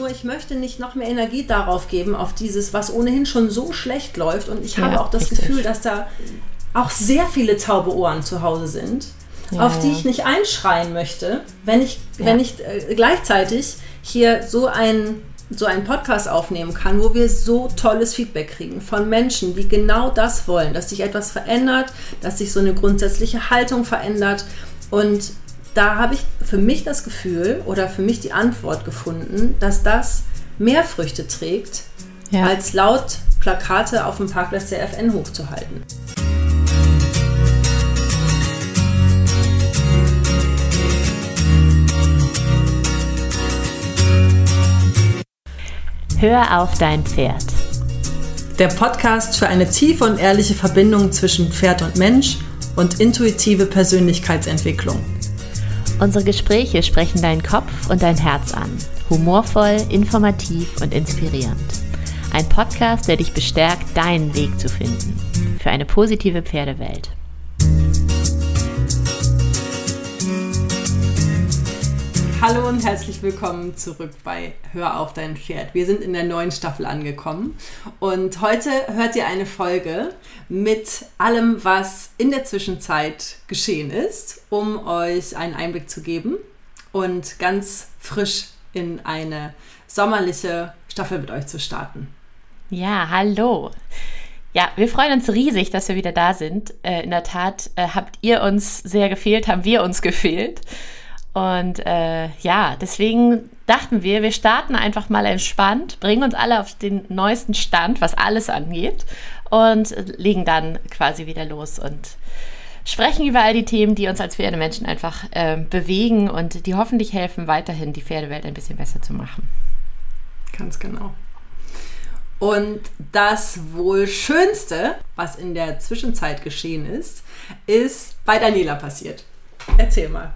Nur ich möchte nicht noch mehr Energie darauf geben, auf dieses, was ohnehin schon so schlecht läuft. Und ich ja, habe auch das richtig. Gefühl, dass da auch sehr viele taube Ohren zu Hause sind, ja, auf die ich nicht einschreien möchte, wenn ich, ja. wenn ich äh, gleichzeitig hier so ein so einen Podcast aufnehmen kann, wo wir so tolles Feedback kriegen von Menschen, die genau das wollen, dass sich etwas verändert, dass sich so eine grundsätzliche Haltung verändert. Und da habe ich für mich das Gefühl oder für mich die Antwort gefunden, dass das mehr Früchte trägt, ja. als laut Plakate auf dem Parkplatz der FN hochzuhalten. Hör auf dein Pferd. Der Podcast für eine tiefe und ehrliche Verbindung zwischen Pferd und Mensch und intuitive Persönlichkeitsentwicklung. Unsere Gespräche sprechen deinen Kopf und dein Herz an. Humorvoll, informativ und inspirierend. Ein Podcast, der dich bestärkt, deinen Weg zu finden. Für eine positive Pferdewelt. Hallo und herzlich willkommen zurück bei Hör auf dein Pferd. Wir sind in der neuen Staffel angekommen und heute hört ihr eine Folge mit allem, was in der Zwischenzeit geschehen ist, um euch einen Einblick zu geben und ganz frisch in eine sommerliche Staffel mit euch zu starten. Ja, hallo. Ja, wir freuen uns riesig, dass wir wieder da sind. Äh, in der Tat äh, habt ihr uns sehr gefehlt, haben wir uns gefehlt. Und äh, ja, deswegen dachten wir, wir starten einfach mal entspannt, bringen uns alle auf den neuesten Stand, was alles angeht, und legen dann quasi wieder los und sprechen über all die Themen, die uns als Pferdemenschen einfach äh, bewegen und die hoffentlich helfen, weiterhin die Pferdewelt ein bisschen besser zu machen. Ganz genau. Und das wohl Schönste, was in der Zwischenzeit geschehen ist, ist bei Daniela passiert. Erzähl mal.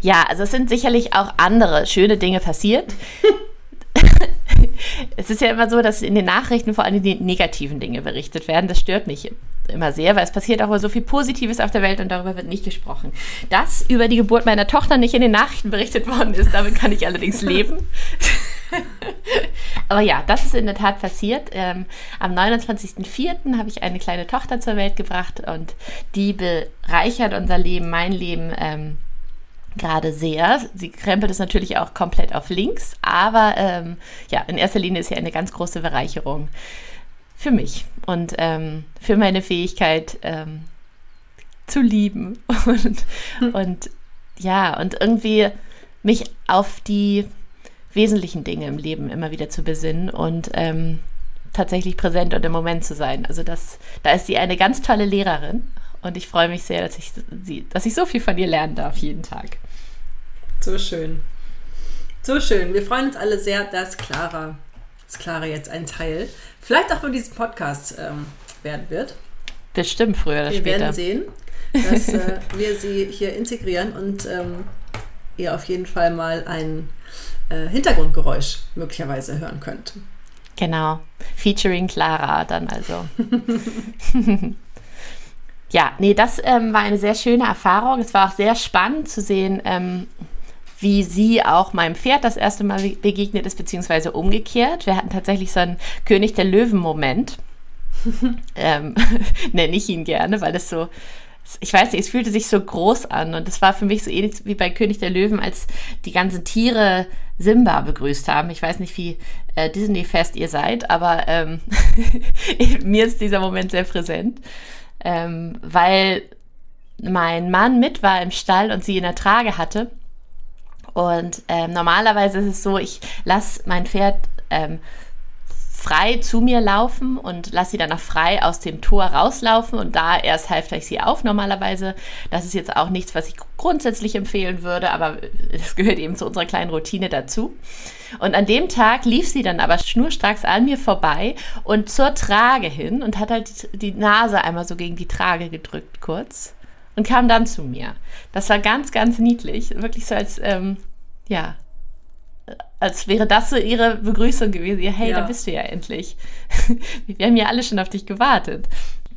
Ja, also es sind sicherlich auch andere schöne Dinge passiert. es ist ja immer so, dass in den Nachrichten vor allem die negativen Dinge berichtet werden. Das stört mich immer sehr, weil es passiert auch mal so viel Positives auf der Welt und darüber wird nicht gesprochen. Dass über die Geburt meiner Tochter nicht in den Nachrichten berichtet worden ist, damit kann ich allerdings leben. Aber ja, das ist in der Tat passiert. Ähm, am 29.04. habe ich eine kleine Tochter zur Welt gebracht und die bereichert unser Leben, mein Leben. Ähm, gerade sehr. Sie krempelt es natürlich auch komplett auf links, aber ähm, ja, in erster Linie ist ja eine ganz große Bereicherung für mich und ähm, für meine Fähigkeit ähm, zu lieben und, hm. und ja, und irgendwie mich auf die wesentlichen Dinge im Leben immer wieder zu besinnen und ähm, tatsächlich präsent und im Moment zu sein. Also das, da ist sie eine ganz tolle Lehrerin und ich freue mich sehr, dass ich, sie, dass ich so viel von ihr lernen darf jeden Tag. So schön. So schön. Wir freuen uns alle sehr, dass Clara, dass Clara jetzt ein Teil, vielleicht auch von diesem Podcast ähm, werden wird. Bestimmt früher oder wir später. Wir werden sehen, dass äh, wir sie hier integrieren und ähm, ihr auf jeden Fall mal ein äh, Hintergrundgeräusch möglicherweise hören könnt. Genau. Featuring Clara dann also. ja, nee, das ähm, war eine sehr schöne Erfahrung. Es war auch sehr spannend zu sehen, ähm, wie sie auch meinem Pferd das erste Mal begegnet ist, beziehungsweise umgekehrt. Wir hatten tatsächlich so einen König der Löwen-Moment. ähm, nenne ich ihn gerne, weil das so, ich weiß nicht, es fühlte sich so groß an und es war für mich so ähnlich wie bei König der Löwen, als die ganzen Tiere Simba begrüßt haben. Ich weiß nicht, wie äh, Disney-fest ihr seid, aber ähm, mir ist dieser Moment sehr präsent ähm, weil mein Mann mit war im Stall und sie in der Trage hatte. Und ähm, normalerweise ist es so, ich lasse mein Pferd ähm, frei zu mir laufen und lasse sie dann auch frei aus dem Tor rauslaufen und da erst halfte ich sie auf normalerweise. Das ist jetzt auch nichts, was ich grundsätzlich empfehlen würde, aber das gehört eben zu unserer kleinen Routine dazu. Und an dem Tag lief sie dann aber schnurstracks an mir vorbei und zur Trage hin und hat halt die Nase einmal so gegen die Trage gedrückt kurz und kam dann zu mir. Das war ganz, ganz niedlich. Wirklich so als, ähm, ja, als wäre das so ihre Begrüßung gewesen. Hey, ja. da bist du ja endlich. Wir haben ja alle schon auf dich gewartet.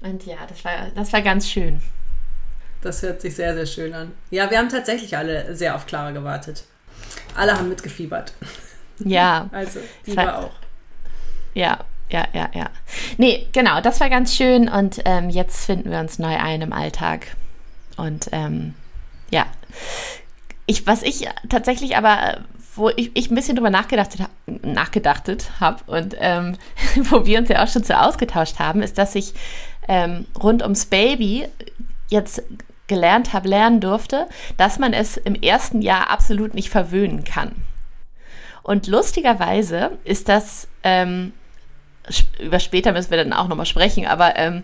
Und ja, das war, das war ganz schön. Das hört sich sehr, sehr schön an. Ja, wir haben tatsächlich alle sehr auf Clara gewartet. Alle haben mitgefiebert. Ja. Also, die war, war auch. Ja, ja, ja, ja. Nee, genau, das war ganz schön und ähm, jetzt finden wir uns neu ein im Alltag. Und ähm, ja, ich, was ich tatsächlich aber, wo ich, ich ein bisschen drüber nachgedacht, nachgedachtet habe und ähm, wo wir uns ja auch schon so ausgetauscht haben, ist, dass ich ähm, rund ums Baby jetzt gelernt habe, lernen durfte, dass man es im ersten Jahr absolut nicht verwöhnen kann. Und lustigerweise ist das, ähm, über später müssen wir dann auch nochmal sprechen, aber ähm,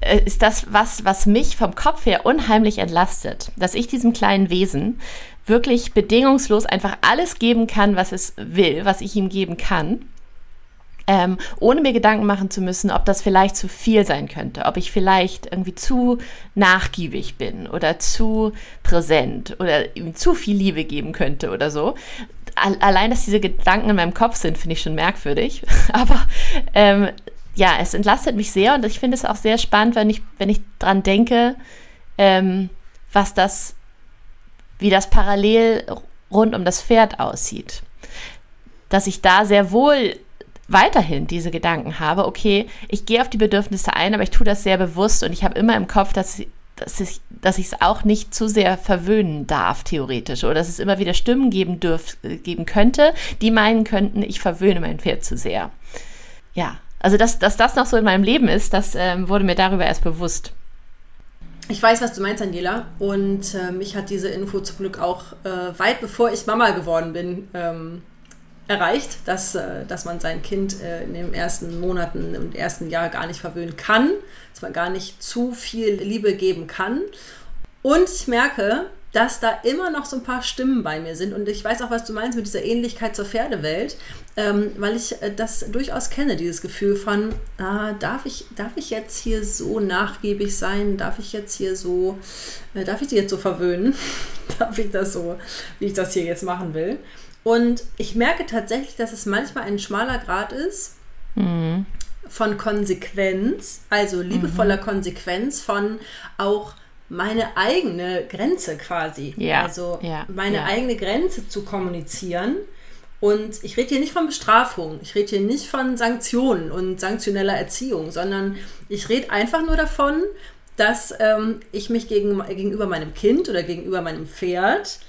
äh, ist das was, was mich vom Kopf her unheimlich entlastet, dass ich diesem kleinen Wesen wirklich bedingungslos einfach alles geben kann, was es will, was ich ihm geben kann. Ähm, ohne mir Gedanken machen zu müssen, ob das vielleicht zu viel sein könnte, ob ich vielleicht irgendwie zu nachgiebig bin oder zu präsent oder ihm zu viel Liebe geben könnte oder so. Allein, dass diese Gedanken in meinem Kopf sind, finde ich schon merkwürdig. Aber ähm, ja, es entlastet mich sehr und ich finde es auch sehr spannend, wenn ich, wenn ich dran denke, ähm, was das, wie das parallel rund um das Pferd aussieht. Dass ich da sehr wohl weiterhin diese Gedanken habe, okay, ich gehe auf die Bedürfnisse ein, aber ich tue das sehr bewusst und ich habe immer im Kopf, dass, dass ich dass ich es auch nicht zu sehr verwöhnen darf, theoretisch. Oder dass es immer wieder Stimmen geben, dürf, geben könnte, die meinen könnten, ich verwöhne mein Pferd zu sehr. Ja, also, dass, dass das noch so in meinem Leben ist, das ähm, wurde mir darüber erst bewusst. Ich weiß, was du meinst, Angela. Und äh, mich hat diese Info zum Glück auch äh, weit bevor ich Mama geworden bin ähm, erreicht, dass, äh, dass man sein Kind äh, in den ersten Monaten, im ersten Jahr gar nicht verwöhnen kann, dass man gar nicht zu viel Liebe geben kann. Und ich merke, dass da immer noch so ein paar Stimmen bei mir sind. Und ich weiß auch, was du meinst mit dieser Ähnlichkeit zur Pferdewelt, ähm, weil ich äh, das durchaus kenne, dieses Gefühl von, ah, darf, ich, darf ich jetzt hier so nachgiebig sein? Darf ich jetzt hier so, äh, darf ich die jetzt so verwöhnen? darf ich das so, wie ich das hier jetzt machen will? Und ich merke tatsächlich, dass es manchmal ein schmaler Grad ist. Mhm. Von Konsequenz, also liebevoller mhm. Konsequenz, von auch meine eigene Grenze quasi. Ja. Also ja. meine ja. eigene Grenze zu kommunizieren. Und ich rede hier nicht von Bestrafung, ich rede hier nicht von Sanktionen und sanktioneller Erziehung, sondern ich rede einfach nur davon, dass ähm, ich mich gegen, gegenüber meinem Kind oder gegenüber meinem Pferd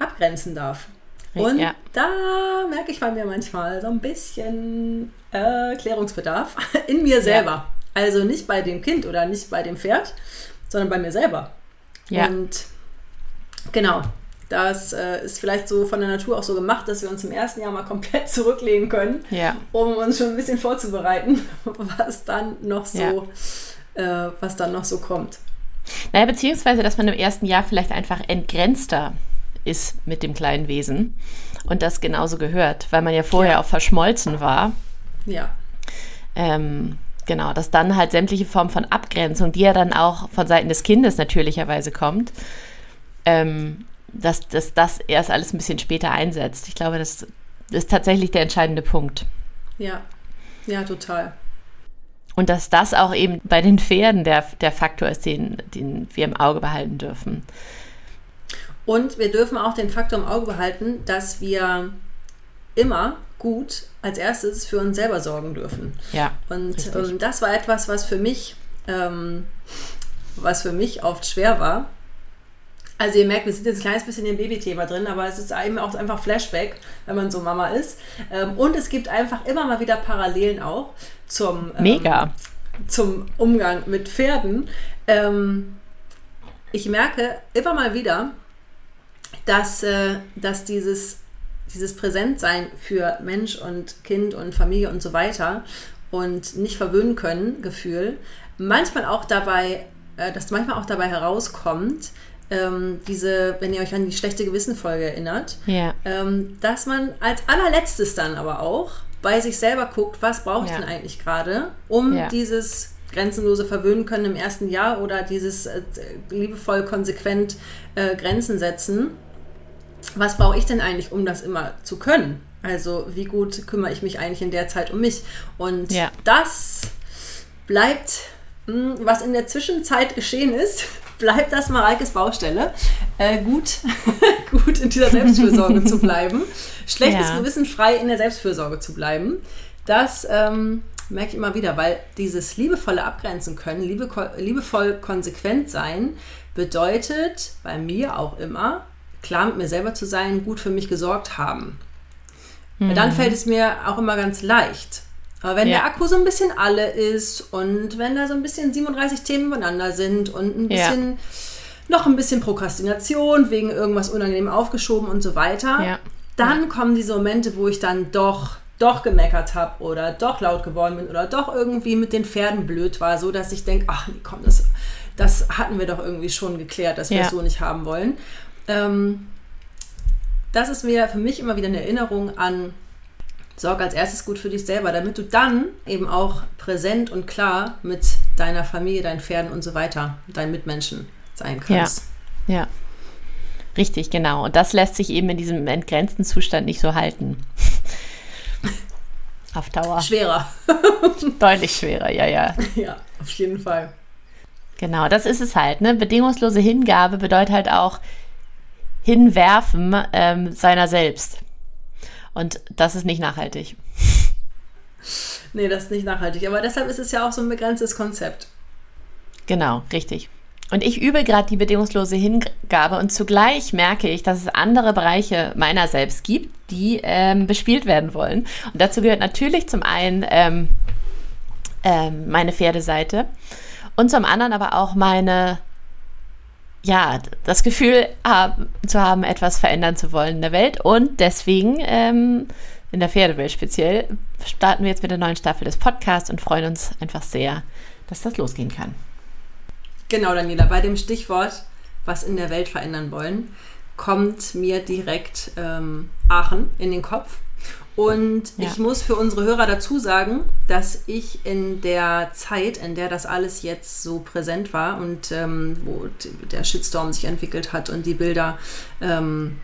abgrenzen darf. Und ja. da merke ich bei mir manchmal so ein bisschen äh, Klärungsbedarf in mir selber. Ja. Also nicht bei dem Kind oder nicht bei dem Pferd, sondern bei mir selber. Ja. Und genau, das äh, ist vielleicht so von der Natur auch so gemacht, dass wir uns im ersten Jahr mal komplett zurücklegen können, ja. um uns schon ein bisschen vorzubereiten, was dann noch so, ja. äh, was dann noch so kommt. Naja, beziehungsweise, dass man im ersten Jahr vielleicht einfach entgrenzter ist mit dem kleinen Wesen und das genauso gehört, weil man ja vorher ja. auch verschmolzen war. Ja. Ähm, genau, dass dann halt sämtliche Formen von Abgrenzung, die ja dann auch von Seiten des Kindes natürlicherweise kommt, ähm, dass, dass das erst alles ein bisschen später einsetzt. Ich glaube, das ist tatsächlich der entscheidende Punkt. Ja, ja, total. Und dass das auch eben bei den Pferden der, der Faktor ist, den, den wir im Auge behalten dürfen. Und wir dürfen auch den Faktor im Auge behalten, dass wir immer gut als erstes für uns selber sorgen dürfen. Ja. Und ähm, das war etwas, was für mich, ähm, was für mich oft schwer war. Also ihr merkt, wir sind jetzt ein kleines bisschen im Babythema drin, aber es ist eben auch einfach Flashback, wenn man so Mama ist. Ähm, und es gibt einfach immer mal wieder Parallelen auch zum, ähm, Mega. zum Umgang mit Pferden. Ähm, ich merke immer mal wieder, dass, äh, dass dieses dieses Präsentsein für Mensch und Kind und Familie und so weiter und nicht verwöhnen können, Gefühl, manchmal auch dabei, äh, dass manchmal auch dabei herauskommt, ähm, diese, wenn ihr euch an die schlechte Gewissenfolge erinnert, ja. ähm, dass man als allerletztes dann aber auch bei sich selber guckt, was brauche ich ja. denn eigentlich gerade, um ja. dieses grenzenlose Verwöhnen können im ersten Jahr oder dieses äh, liebevoll konsequent äh, Grenzen setzen was brauche ich denn eigentlich, um das immer zu können? Also wie gut kümmere ich mich eigentlich in der Zeit um mich? Und ja. das bleibt, hm, was in der Zwischenzeit geschehen ist, bleibt das Mareikes Baustelle. Äh, gut, gut in dieser Selbstfürsorge zu bleiben. schlechtes ja. Gewissen frei in der Selbstfürsorge zu bleiben. Das ähm, merke ich immer wieder, weil dieses liebevolle Abgrenzen können, liebe, liebevoll konsequent sein, bedeutet bei mir auch immer, klar mit mir selber zu sein, gut für mich gesorgt haben. Mhm. Dann fällt es mir auch immer ganz leicht. Aber wenn ja. der Akku so ein bisschen alle ist und wenn da so ein bisschen 37 Themen übereinander sind und ein bisschen ja. noch ein bisschen Prokrastination wegen irgendwas unangenehm aufgeschoben und so weiter, ja. dann kommen diese Momente, wo ich dann doch doch gemeckert habe oder doch laut geworden bin oder doch irgendwie mit den Pferden blöd war, so dass ich denke, ach nee, komm, das, das hatten wir doch irgendwie schon geklärt, dass wir es so nicht haben wollen. Ähm, das ist mir für mich immer wieder eine Erinnerung an sorg als erstes gut für dich selber, damit du dann eben auch präsent und klar mit deiner Familie, deinen Pferden und so weiter, deinen Mitmenschen sein kannst. Ja, ja. Richtig, genau. Und das lässt sich eben in diesem entgrenzten Zustand nicht so halten. Auf Dauer. Schwerer. Deutlich schwerer, ja, ja. Ja, auf jeden Fall. Genau, das ist es halt. Ne? Bedingungslose Hingabe bedeutet halt auch Hinwerfen ähm, seiner selbst. Und das ist nicht nachhaltig. Nee, das ist nicht nachhaltig. Aber deshalb ist es ja auch so ein begrenztes Konzept. Genau, richtig. Und ich übe gerade die bedingungslose Hingabe und zugleich merke ich, dass es andere Bereiche meiner selbst gibt, die ähm, bespielt werden wollen. Und dazu gehört natürlich zum einen ähm, ähm, meine Pferdeseite und zum anderen aber auch meine ja, das Gefühl haben, zu haben, etwas verändern zu wollen in der Welt. Und deswegen, ähm, in der Pferdewelt speziell, starten wir jetzt mit der neuen Staffel des Podcasts und freuen uns einfach sehr, dass das losgehen kann. Genau, Daniela, bei dem Stichwort, was in der Welt verändern wollen, kommt mir direkt ähm, Aachen in den Kopf. Und ja. ich muss für unsere Hörer dazu sagen, dass ich in der Zeit, in der das alles jetzt so präsent war und ähm, wo der Shitstorm sich entwickelt hat und die Bilder, ähm,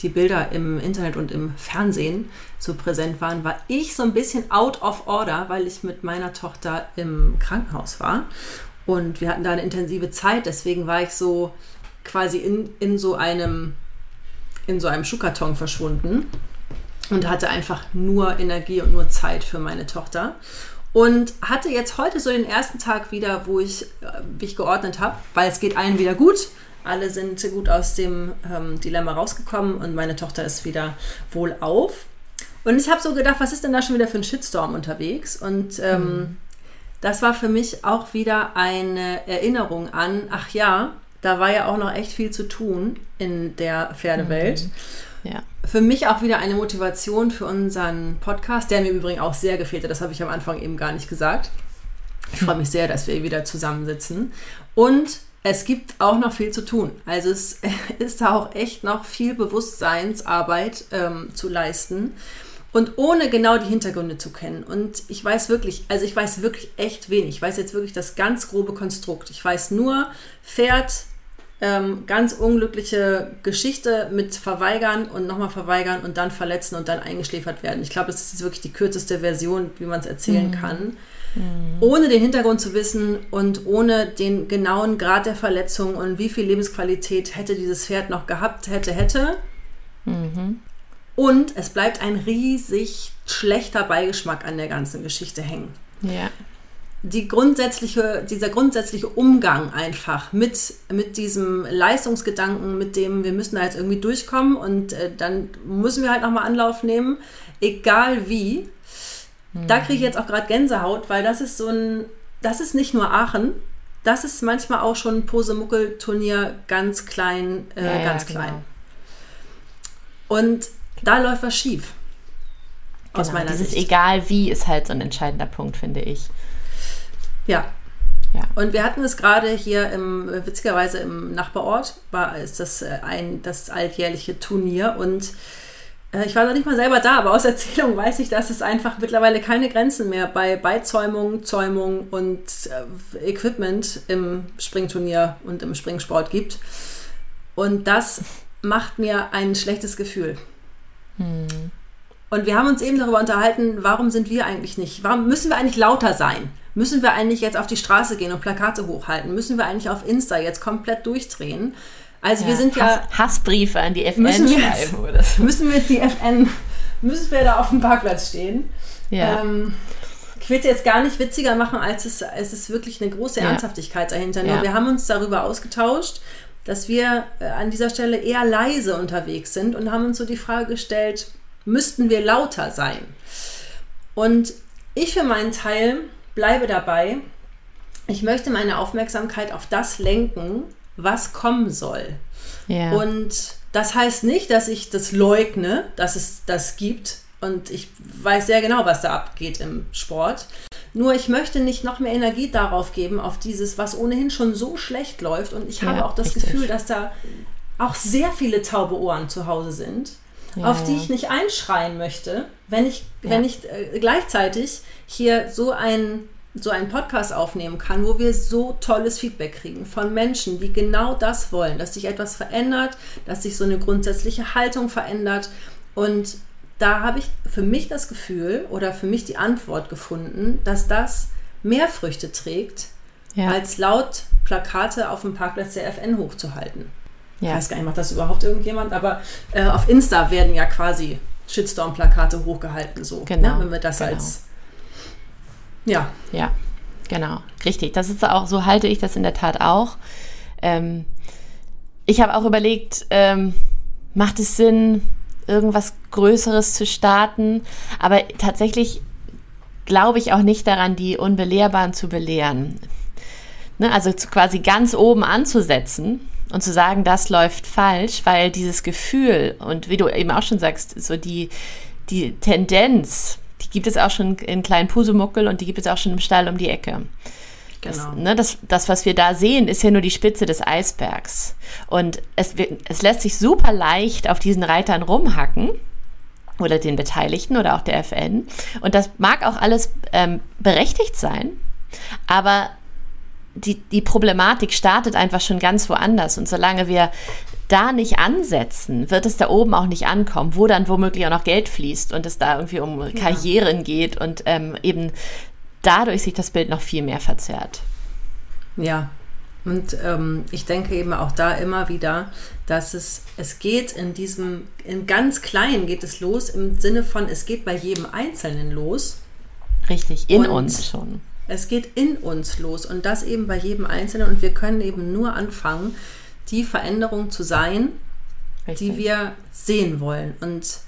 die Bilder im Internet und im Fernsehen so präsent waren, war ich so ein bisschen out of order, weil ich mit meiner Tochter im Krankenhaus war. Und wir hatten da eine intensive Zeit, deswegen war ich so quasi in, in so einem in so einem Schuhkarton verschwunden und hatte einfach nur Energie und nur Zeit für meine Tochter. Und hatte jetzt heute so den ersten Tag wieder, wo ich mich äh, geordnet habe, weil es geht allen wieder gut. Alle sind gut aus dem ähm, Dilemma rausgekommen und meine Tochter ist wieder wohl auf. Und ich habe so gedacht, was ist denn da schon wieder für ein Shitstorm unterwegs? Und ähm, mhm. das war für mich auch wieder eine Erinnerung an, ach ja, da war ja auch noch echt viel zu tun in der Pferdewelt. Mhm. Ja. Für mich auch wieder eine Motivation für unseren Podcast, der mir im Übrigen auch sehr gefehlt hat. Das habe ich am Anfang eben gar nicht gesagt. Ich freue mich sehr, dass wir wieder zusammensitzen. Und es gibt auch noch viel zu tun. Also es ist da auch echt noch viel Bewusstseinsarbeit ähm, zu leisten. Und ohne genau die Hintergründe zu kennen. Und ich weiß wirklich, also ich weiß wirklich echt wenig. Ich weiß jetzt wirklich das ganz grobe Konstrukt. Ich weiß nur, Pferd ähm, ganz unglückliche Geschichte mit verweigern und nochmal verweigern und dann verletzen und dann eingeschläfert werden. Ich glaube, das ist wirklich die kürzeste Version, wie man es erzählen mhm. kann. Mhm. Ohne den Hintergrund zu wissen und ohne den genauen Grad der Verletzung und wie viel Lebensqualität hätte dieses Pferd noch gehabt, hätte, hätte. Mhm. Und es bleibt ein riesig schlechter Beigeschmack an der ganzen Geschichte hängen. Ja die grundsätzliche, dieser grundsätzliche Umgang einfach mit, mit diesem Leistungsgedanken, mit dem wir müssen da jetzt irgendwie durchkommen und äh, dann müssen wir halt nochmal Anlauf nehmen, egal wie. Mhm. Da kriege ich jetzt auch gerade Gänsehaut, weil das ist so ein, das ist nicht nur Aachen, das ist manchmal auch schon ein Posemuckel-Turnier ganz klein, äh, ja, ganz ja, klein. Genau. Und da läuft was schief. Genau, aus meiner dieses Sicht. egal wie ist halt so ein entscheidender Punkt, finde ich. Ja. ja. Und wir hatten es gerade hier im, witzigerweise im Nachbarort, war ist das äh, ein das alljährliche Turnier und äh, ich war noch nicht mal selber da, aber aus Erzählung weiß ich, dass es einfach mittlerweile keine Grenzen mehr bei Beizäumung, Zäumung und äh, Equipment im Springturnier und im Springsport gibt. Und das macht mir ein schlechtes Gefühl. Hm. Und wir haben uns eben darüber unterhalten, warum sind wir eigentlich nicht, warum müssen wir eigentlich lauter sein? Müssen wir eigentlich jetzt auf die Straße gehen und Plakate hochhalten? Müssen wir eigentlich auf Insta jetzt komplett durchdrehen? Also ja, wir sind ja... Hass, Hassbriefe an die FN müssen wir, schreiben oder so. Müssen wir die FN müssen wir da auf dem Parkplatz stehen. Ja. Ähm, ich will es jetzt gar nicht witziger machen, als es, es ist wirklich eine große Ernsthaftigkeit dahinter. Nur wir haben uns darüber ausgetauscht, dass wir äh, an dieser Stelle eher leise unterwegs sind und haben uns so die Frage gestellt, müssten wir lauter sein? Und ich für meinen Teil bleibe dabei, ich möchte meine Aufmerksamkeit auf das lenken, was kommen soll. Ja. Und das heißt nicht, dass ich das leugne, dass es das gibt. Und ich weiß sehr genau, was da abgeht im Sport. Nur ich möchte nicht noch mehr Energie darauf geben, auf dieses, was ohnehin schon so schlecht läuft. Und ich ja, habe auch das richtig. Gefühl, dass da auch sehr viele taube Ohren zu Hause sind, ja, auf die ich nicht einschreien möchte, wenn ich, ja. wenn ich äh, gleichzeitig hier so ein so einen Podcast aufnehmen kann, wo wir so tolles Feedback kriegen von Menschen, die genau das wollen, dass sich etwas verändert, dass sich so eine grundsätzliche Haltung verändert. Und da habe ich für mich das Gefühl oder für mich die Antwort gefunden, dass das mehr Früchte trägt, ja. als laut Plakate auf dem Parkplatz der FN hochzuhalten. Ja. Ich weiß gar nicht, macht das überhaupt irgendjemand, aber äh, auf Insta werden ja quasi Shitstorm-Plakate hochgehalten, so, ne, genau. ne, wenn wir das genau. als ja. Ja, genau. Richtig. Das ist auch, so halte ich das in der Tat auch. Ähm, ich habe auch überlegt, ähm, macht es Sinn, irgendwas Größeres zu starten? Aber tatsächlich glaube ich auch nicht daran, die Unbelehrbaren zu belehren. Ne, also quasi ganz oben anzusetzen und zu sagen, das läuft falsch, weil dieses Gefühl und wie du eben auch schon sagst, so die, die Tendenz, die gibt es auch schon in kleinen Pusumuckel und die gibt es auch schon im Stall um die Ecke. Genau. Das, ne, das, das, was wir da sehen, ist ja nur die Spitze des Eisbergs. Und es, es lässt sich super leicht auf diesen Reitern rumhacken oder den Beteiligten oder auch der FN. Und das mag auch alles ähm, berechtigt sein, aber die, die Problematik startet einfach schon ganz woanders. Und solange wir da nicht ansetzen, wird es da oben auch nicht ankommen, wo dann womöglich auch noch Geld fließt und es da irgendwie um Karrieren ja. geht und ähm, eben dadurch sich das Bild noch viel mehr verzerrt. Ja, und ähm, ich denke eben auch da immer wieder, dass es, es geht in diesem, in ganz klein geht es los, im Sinne von, es geht bei jedem Einzelnen los. Richtig, in und uns schon. Es geht in uns los und das eben bei jedem Einzelnen und wir können eben nur anfangen, die Veränderung zu sein, Richtig. die wir sehen wollen. Und,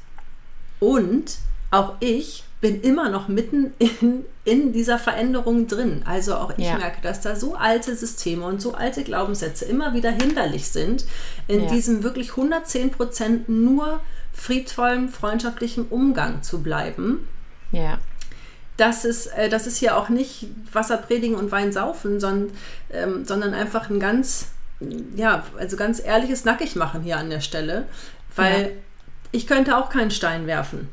und auch ich bin immer noch mitten in, in dieser Veränderung drin. Also auch ich ja. merke, dass da so alte Systeme und so alte Glaubenssätze immer wieder hinderlich sind, in ja. diesem wirklich 110 Prozent nur friedvollem, freundschaftlichem Umgang zu bleiben. Ja. Das ist, äh, das ist hier auch nicht Wasser predigen und Wein saufen, sondern, ähm, sondern einfach ein ganz ja, also ganz ehrliches Nackig machen hier an der Stelle, weil ja. ich könnte auch keinen Stein werfen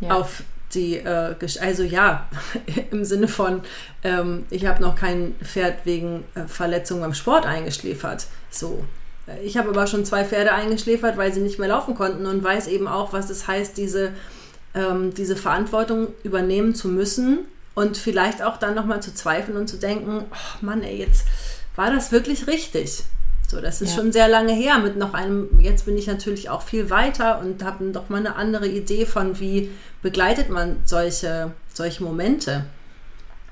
ja. auf die, äh, also ja, im Sinne von, ähm, ich habe noch kein Pferd wegen äh, Verletzung beim Sport eingeschläfert. So. Ich habe aber schon zwei Pferde eingeschläfert, weil sie nicht mehr laufen konnten und weiß eben auch, was es heißt, diese, ähm, diese Verantwortung übernehmen zu müssen und vielleicht auch dann nochmal zu zweifeln und zu denken, oh Mann, ey, jetzt war das wirklich richtig? So, das ist ja. schon sehr lange her mit noch einem, jetzt bin ich natürlich auch viel weiter und habe doch mal eine andere Idee von, wie begleitet man solche, solche Momente.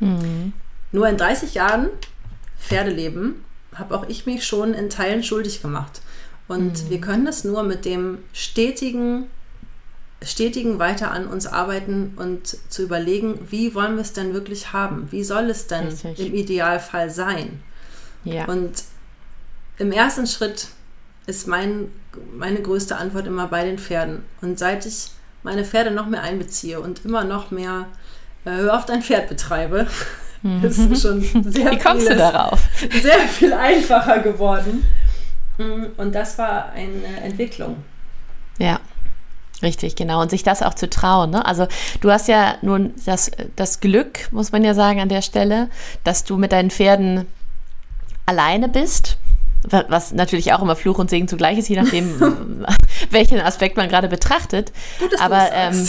Mhm. Nur in 30 Jahren Pferdeleben habe auch ich mich schon in Teilen schuldig gemacht. Und mhm. wir können das nur mit dem stetigen, stetigen weiter an uns arbeiten und zu überlegen, wie wollen wir es denn wirklich haben? Wie soll es denn Richtig. im Idealfall sein? Ja. Und im ersten Schritt ist mein, meine größte Antwort immer bei den Pferden. Und seit ich meine Pferde noch mehr einbeziehe und immer noch mehr äh, Hör auf dein Pferd betreibe, mhm. ist schon sehr, Wie kommst vieles, du darauf? sehr viel einfacher geworden. Mm, und das war eine Entwicklung. Ja. Richtig, genau. Und sich das auch zu trauen. Ne? Also du hast ja nun das, das Glück, muss man ja sagen, an der Stelle, dass du mit deinen Pferden alleine bist, was natürlich auch immer Fluch und Segen zugleich ist, je nachdem, welchen Aspekt man gerade betrachtet. Gut, aber ähm,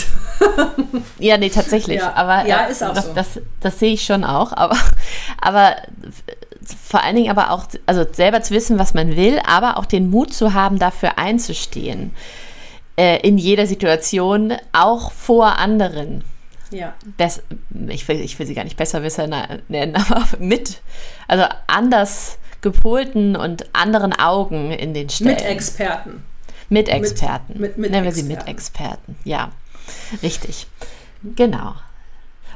ja, nee, tatsächlich. Ja, aber ja, ist auch das, so. das, das, sehe ich schon auch. Aber, aber vor allen Dingen aber auch, also selber zu wissen, was man will, aber auch den Mut zu haben, dafür einzustehen. Äh, in jeder Situation, auch vor anderen. Ja. Bess ich, will, ich will sie gar nicht besserwisser nennen, aber mit, also anders gepolten und anderen Augen in den Stellen. Mit Experten. Mit Experten. Mit, mit, mit Nennen wir sie mit Experten. Ja, richtig. Genau.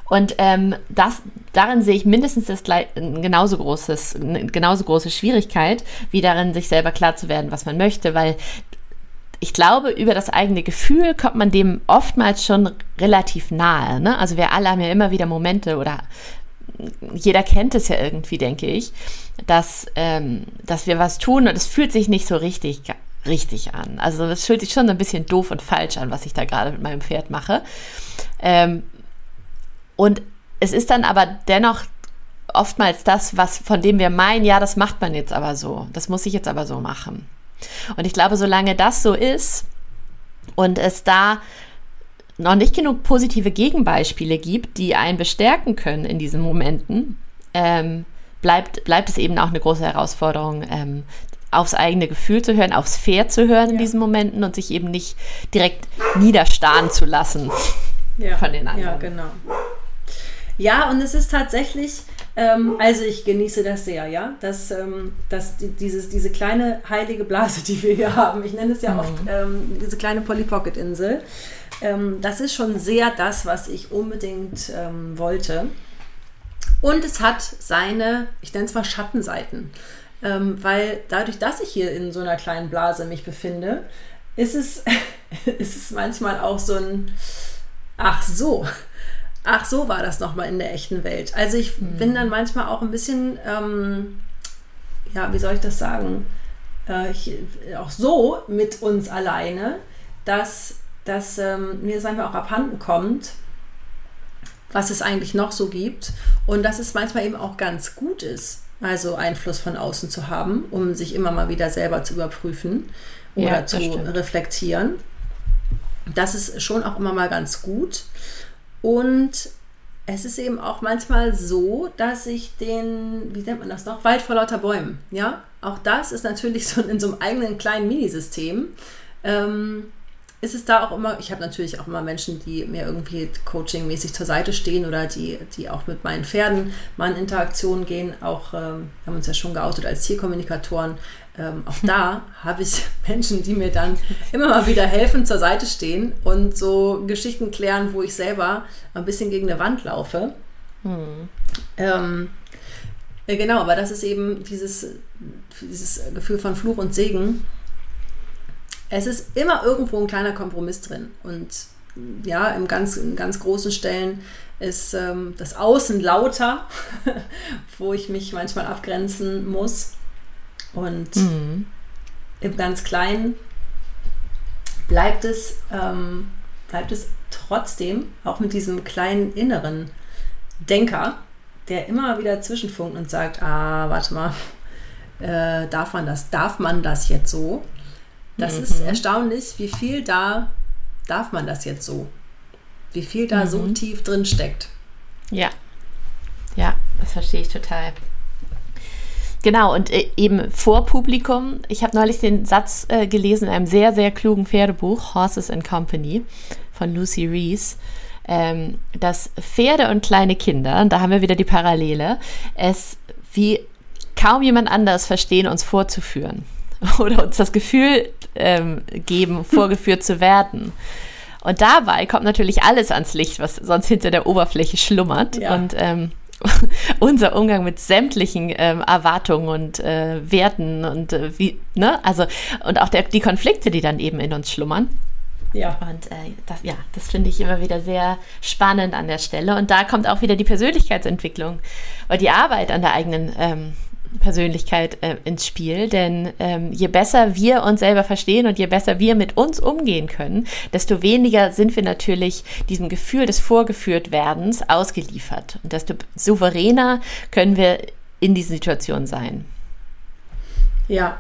Und ähm, das, darin sehe ich mindestens das genauso großes, genauso große Schwierigkeit, wie darin, sich selber klar zu werden, was man möchte, weil ich glaube, über das eigene Gefühl kommt man dem oftmals schon relativ nahe. Ne? Also wir alle haben ja immer wieder Momente oder jeder kennt es ja irgendwie, denke ich, dass, ähm, dass wir was tun und es fühlt sich nicht so richtig, richtig an. Also es fühlt sich schon ein bisschen doof und falsch an, was ich da gerade mit meinem Pferd mache. Ähm, und es ist dann aber dennoch oftmals das, was von dem wir meinen, ja, das macht man jetzt aber so, das muss ich jetzt aber so machen. Und ich glaube, solange das so ist und es da noch nicht genug positive Gegenbeispiele gibt, die einen bestärken können in diesen Momenten, ähm, bleibt, bleibt es eben auch eine große Herausforderung, ähm, aufs eigene Gefühl zu hören, aufs Pferd zu hören in diesen Momenten und sich eben nicht direkt niederstarren zu lassen ja. von den anderen. Ja, genau. Ja, und es ist tatsächlich, ähm, also ich genieße das sehr, ja, dass, ähm, dass die, dieses, diese kleine heilige Blase, die wir hier haben, ich nenne es ja mhm. oft ähm, diese kleine Polly Pocket Insel, ähm, das ist schon sehr das, was ich unbedingt ähm, wollte. Und es hat seine, ich nenne es mal Schattenseiten, ähm, weil dadurch, dass ich hier in so einer kleinen Blase mich befinde, ist es, ist es manchmal auch so ein, ach so, ach so war das nochmal in der echten Welt. Also ich mhm. bin dann manchmal auch ein bisschen, ähm, ja, wie soll ich das sagen, äh, ich, auch so mit uns alleine, dass, dass ähm, mir das manchmal auch abhanden kommt, was es eigentlich noch so gibt und dass es manchmal eben auch ganz gut ist, also Einfluss von außen zu haben, um sich immer mal wieder selber zu überprüfen oder ja, zu stimmt. reflektieren. Das ist schon auch immer mal ganz gut. Und es ist eben auch manchmal so, dass ich den, wie nennt man das noch, Wald vor lauter Bäumen, ja, auch das ist natürlich so in so einem eigenen kleinen Minisystem. Ähm, ist es da auch immer, ich habe natürlich auch immer Menschen, die mir irgendwie coachingmäßig zur Seite stehen oder die, die auch mit meinen Pferden mal in Interaktion gehen. Auch, ähm, haben uns ja schon geoutet als Tierkommunikatoren. Ähm, auch da habe ich Menschen, die mir dann immer mal wieder helfen, zur Seite stehen und so Geschichten klären, wo ich selber ein bisschen gegen eine Wand laufe. Hm. Ähm, äh, genau, aber das ist eben dieses, dieses Gefühl von Fluch und Segen es ist immer irgendwo ein kleiner Kompromiss drin. Und ja, im ganz, in ganz großen Stellen ist ähm, das Außen lauter, wo ich mich manchmal abgrenzen muss. Und mhm. im ganz Kleinen bleibt es, ähm, bleibt es trotzdem auch mit diesem kleinen inneren Denker, der immer wieder zwischenfunkt und sagt, ah, warte mal, äh, darf man das, darf man das jetzt so? Das mhm. ist erstaunlich, wie viel da darf man das jetzt so? Wie viel da mhm. so tief drin steckt. Ja. Ja, das verstehe ich total. Genau, und äh, eben vor Publikum, ich habe neulich den Satz äh, gelesen in einem sehr, sehr klugen Pferdebuch, Horses and Company von Lucy Rees, ähm, dass Pferde und kleine Kinder, da haben wir wieder die Parallele, es wie kaum jemand anders verstehen, uns vorzuführen oder uns das Gefühl ähm, geben, vorgeführt zu werden. Und dabei kommt natürlich alles ans Licht, was sonst hinter der Oberfläche schlummert. Ja. Und ähm, unser Umgang mit sämtlichen ähm, Erwartungen und äh, Werten und äh, wie, ne, also und auch der, die Konflikte, die dann eben in uns schlummern. Ja. Und äh, das, ja, das finde ich immer wieder sehr spannend an der Stelle. Und da kommt auch wieder die Persönlichkeitsentwicklung, weil die Arbeit an der eigenen ähm, Persönlichkeit äh, ins Spiel, denn ähm, je besser wir uns selber verstehen und je besser wir mit uns umgehen können, desto weniger sind wir natürlich diesem Gefühl des Vorgeführtwerdens ausgeliefert und desto souveräner können wir in diesen Situationen sein. Ja,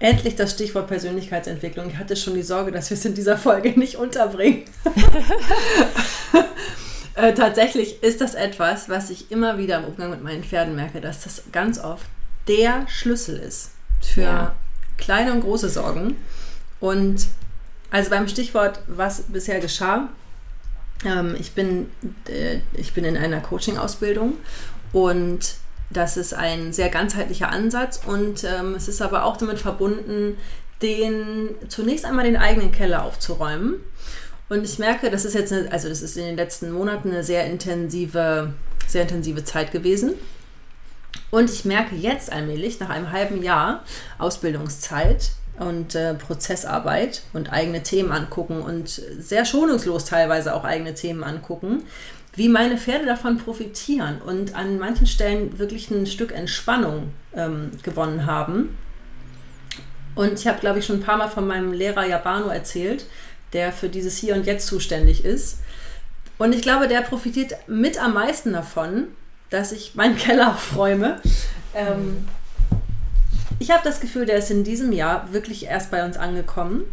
Endlich das Stichwort Persönlichkeitsentwicklung. Ich hatte schon die Sorge, dass wir es in dieser Folge nicht unterbringen. Äh, tatsächlich ist das etwas, was ich immer wieder im Umgang mit meinen Pferden merke, dass das ganz oft der Schlüssel ist für ja. kleine und große Sorgen. Und also beim Stichwort, was bisher geschah, ähm, ich, bin, äh, ich bin in einer Coaching-Ausbildung und das ist ein sehr ganzheitlicher Ansatz und ähm, es ist aber auch damit verbunden, den zunächst einmal den eigenen Keller aufzuräumen. Und ich merke, das ist jetzt, eine, also das ist in den letzten Monaten eine sehr intensive, sehr intensive Zeit gewesen. Und ich merke jetzt allmählich, nach einem halben Jahr Ausbildungszeit und äh, Prozessarbeit und eigene Themen angucken und sehr schonungslos teilweise auch eigene Themen angucken, wie meine Pferde davon profitieren und an manchen Stellen wirklich ein Stück Entspannung ähm, gewonnen haben. Und ich habe, glaube ich, schon ein paar Mal von meinem Lehrer Yabano erzählt, der für dieses Hier und Jetzt zuständig ist. Und ich glaube, der profitiert mit am meisten davon, dass ich meinen Keller aufräume. Ähm, ich habe das Gefühl, der ist in diesem Jahr wirklich erst bei uns angekommen.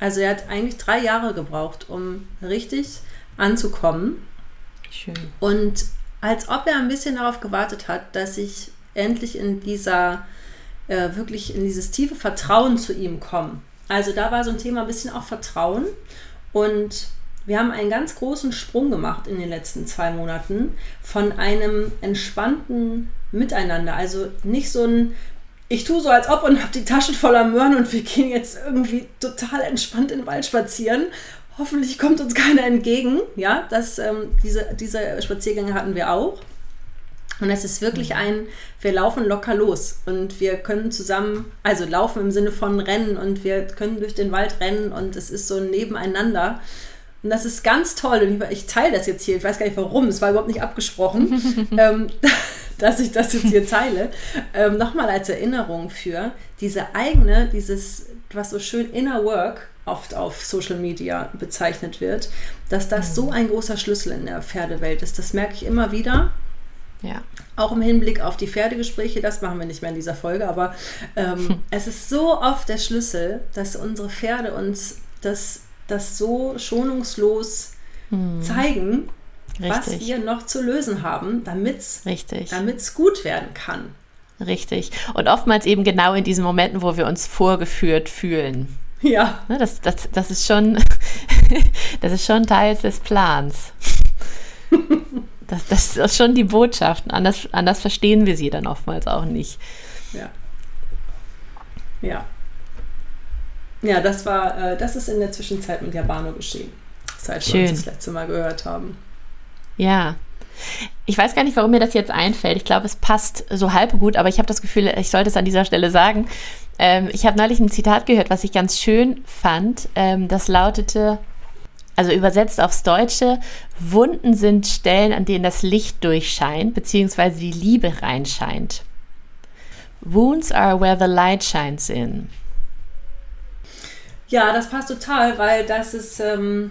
Also er hat eigentlich drei Jahre gebraucht, um richtig anzukommen. Schön. Und als ob er ein bisschen darauf gewartet hat, dass ich endlich in dieser, äh, wirklich in dieses tiefe Vertrauen zu ihm komme. Also da war so ein Thema ein bisschen auch Vertrauen. Und wir haben einen ganz großen Sprung gemacht in den letzten zwei Monaten von einem entspannten Miteinander. Also nicht so ein, ich tue so als ob und habe die Taschen voller Möhren und wir gehen jetzt irgendwie total entspannt in den Wald spazieren hoffentlich kommt uns keiner entgegen. Ja, das, ähm, diese, diese Spaziergänge hatten wir auch. Und es ist wirklich ein, wir laufen locker los und wir können zusammen, also laufen im Sinne von rennen und wir können durch den Wald rennen und es ist so ein Nebeneinander. Und das ist ganz toll. Und ich, ich teile das jetzt hier. Ich weiß gar nicht warum. Es war überhaupt nicht abgesprochen, ähm, dass ich das jetzt hier teile. Ähm, Nochmal als Erinnerung für diese eigene, dieses, was so schön Inner Work oft auf Social Media bezeichnet wird, dass das mhm. so ein großer Schlüssel in der Pferdewelt ist. Das merke ich immer wieder. Ja. Auch im Hinblick auf die Pferdegespräche, das machen wir nicht mehr in dieser Folge, aber ähm, hm. es ist so oft der Schlüssel, dass unsere Pferde uns das, das so schonungslos hm. zeigen, Richtig. was wir noch zu lösen haben, damit es gut werden kann. Richtig. Und oftmals eben genau in diesen Momenten, wo wir uns vorgeführt fühlen. Ja. Ne, das, das, das, ist schon, das ist schon Teil des Plans. Das, das ist schon die Botschaft. Anders, anders verstehen wir sie dann oftmals auch nicht. Ja. Ja. Ja, das war, äh, das ist in der Zwischenzeit mit Jabano geschehen, seit Schön. wir uns das letzte Mal gehört haben. Ja. Ich weiß gar nicht, warum mir das jetzt einfällt. Ich glaube, es passt so halb gut, aber ich habe das Gefühl, ich sollte es an dieser Stelle sagen. Ähm, ich habe neulich ein Zitat gehört, was ich ganz schön fand. Ähm, das lautete, also übersetzt aufs Deutsche, Wunden sind Stellen, an denen das Licht durchscheint, beziehungsweise die Liebe reinscheint. Wounds are where the light shines in. Ja, das passt total, weil das ist ähm,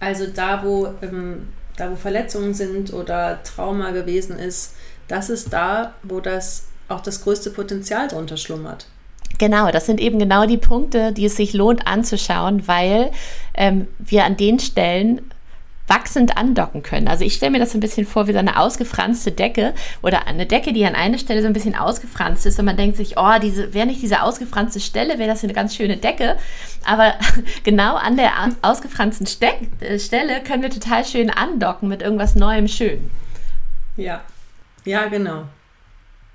also da, wo, ähm, da, wo Verletzungen sind oder Trauma gewesen ist, das ist da, wo das auch das größte Potenzial drunter schlummert. Genau, das sind eben genau die Punkte, die es sich lohnt anzuschauen, weil ähm, wir an den Stellen wachsend andocken können. Also ich stelle mir das so ein bisschen vor wie so eine ausgefranste Decke oder eine Decke, die an einer Stelle so ein bisschen ausgefranst ist und man denkt sich, oh, diese wäre nicht diese ausgefranste Stelle, wäre das eine ganz schöne Decke. Aber genau an der ausgefransten Ste äh, Stelle können wir total schön andocken mit irgendwas Neuem schön. Ja, ja, genau.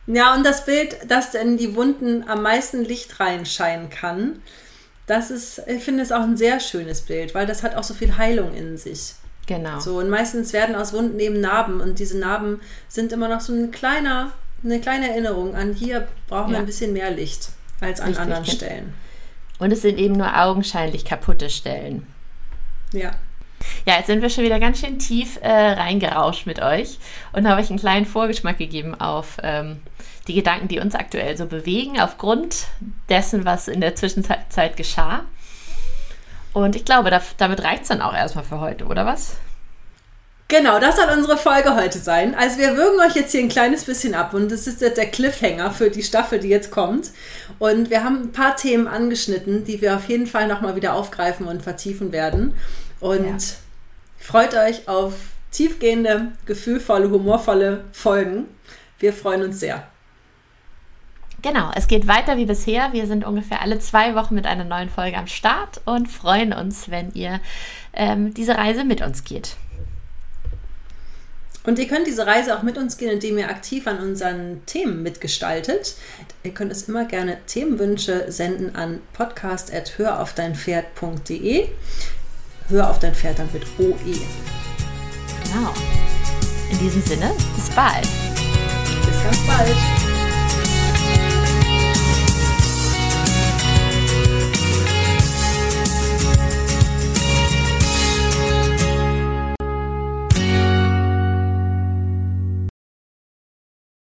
Ja, und das Bild, dass in die Wunden am meisten Licht reinscheinen kann, das ist, ich finde es auch ein sehr schönes Bild, weil das hat auch so viel Heilung in sich. Genau. So, und meistens werden aus Wunden eben Narben und diese Narben sind immer noch so ein kleiner, eine kleine Erinnerung an hier brauchen wir ja. ein bisschen mehr Licht als an Richtig. anderen Stellen. Und es sind eben nur augenscheinlich kaputte Stellen. Ja. Ja, jetzt sind wir schon wieder ganz schön tief äh, reingerauscht mit euch und habe euch einen kleinen Vorgeschmack gegeben auf ähm, die Gedanken, die uns aktuell so bewegen, aufgrund dessen, was in der Zwischenzeit geschah. Und ich glaube, da, damit reicht es dann auch erstmal für heute, oder was? Genau, das soll unsere Folge heute sein. Also wir würgen euch jetzt hier ein kleines bisschen ab und das ist jetzt der Cliffhanger für die Staffel, die jetzt kommt. Und wir haben ein paar Themen angeschnitten, die wir auf jeden Fall nochmal wieder aufgreifen und vertiefen werden. Und ja. freut euch auf tiefgehende, gefühlvolle, humorvolle Folgen. Wir freuen uns sehr. Genau, es geht weiter wie bisher. Wir sind ungefähr alle zwei Wochen mit einer neuen Folge am Start und freuen uns, wenn ihr ähm, diese Reise mit uns geht. Und ihr könnt diese Reise auch mit uns gehen, indem ihr aktiv an unseren Themen mitgestaltet. Ihr könnt es immer gerne Themenwünsche senden an podcast.höraufdeinpferd.de. Hör auf dein Pferd dann mit OE. Genau. In diesem Sinne, bis bald. Bis ganz bald.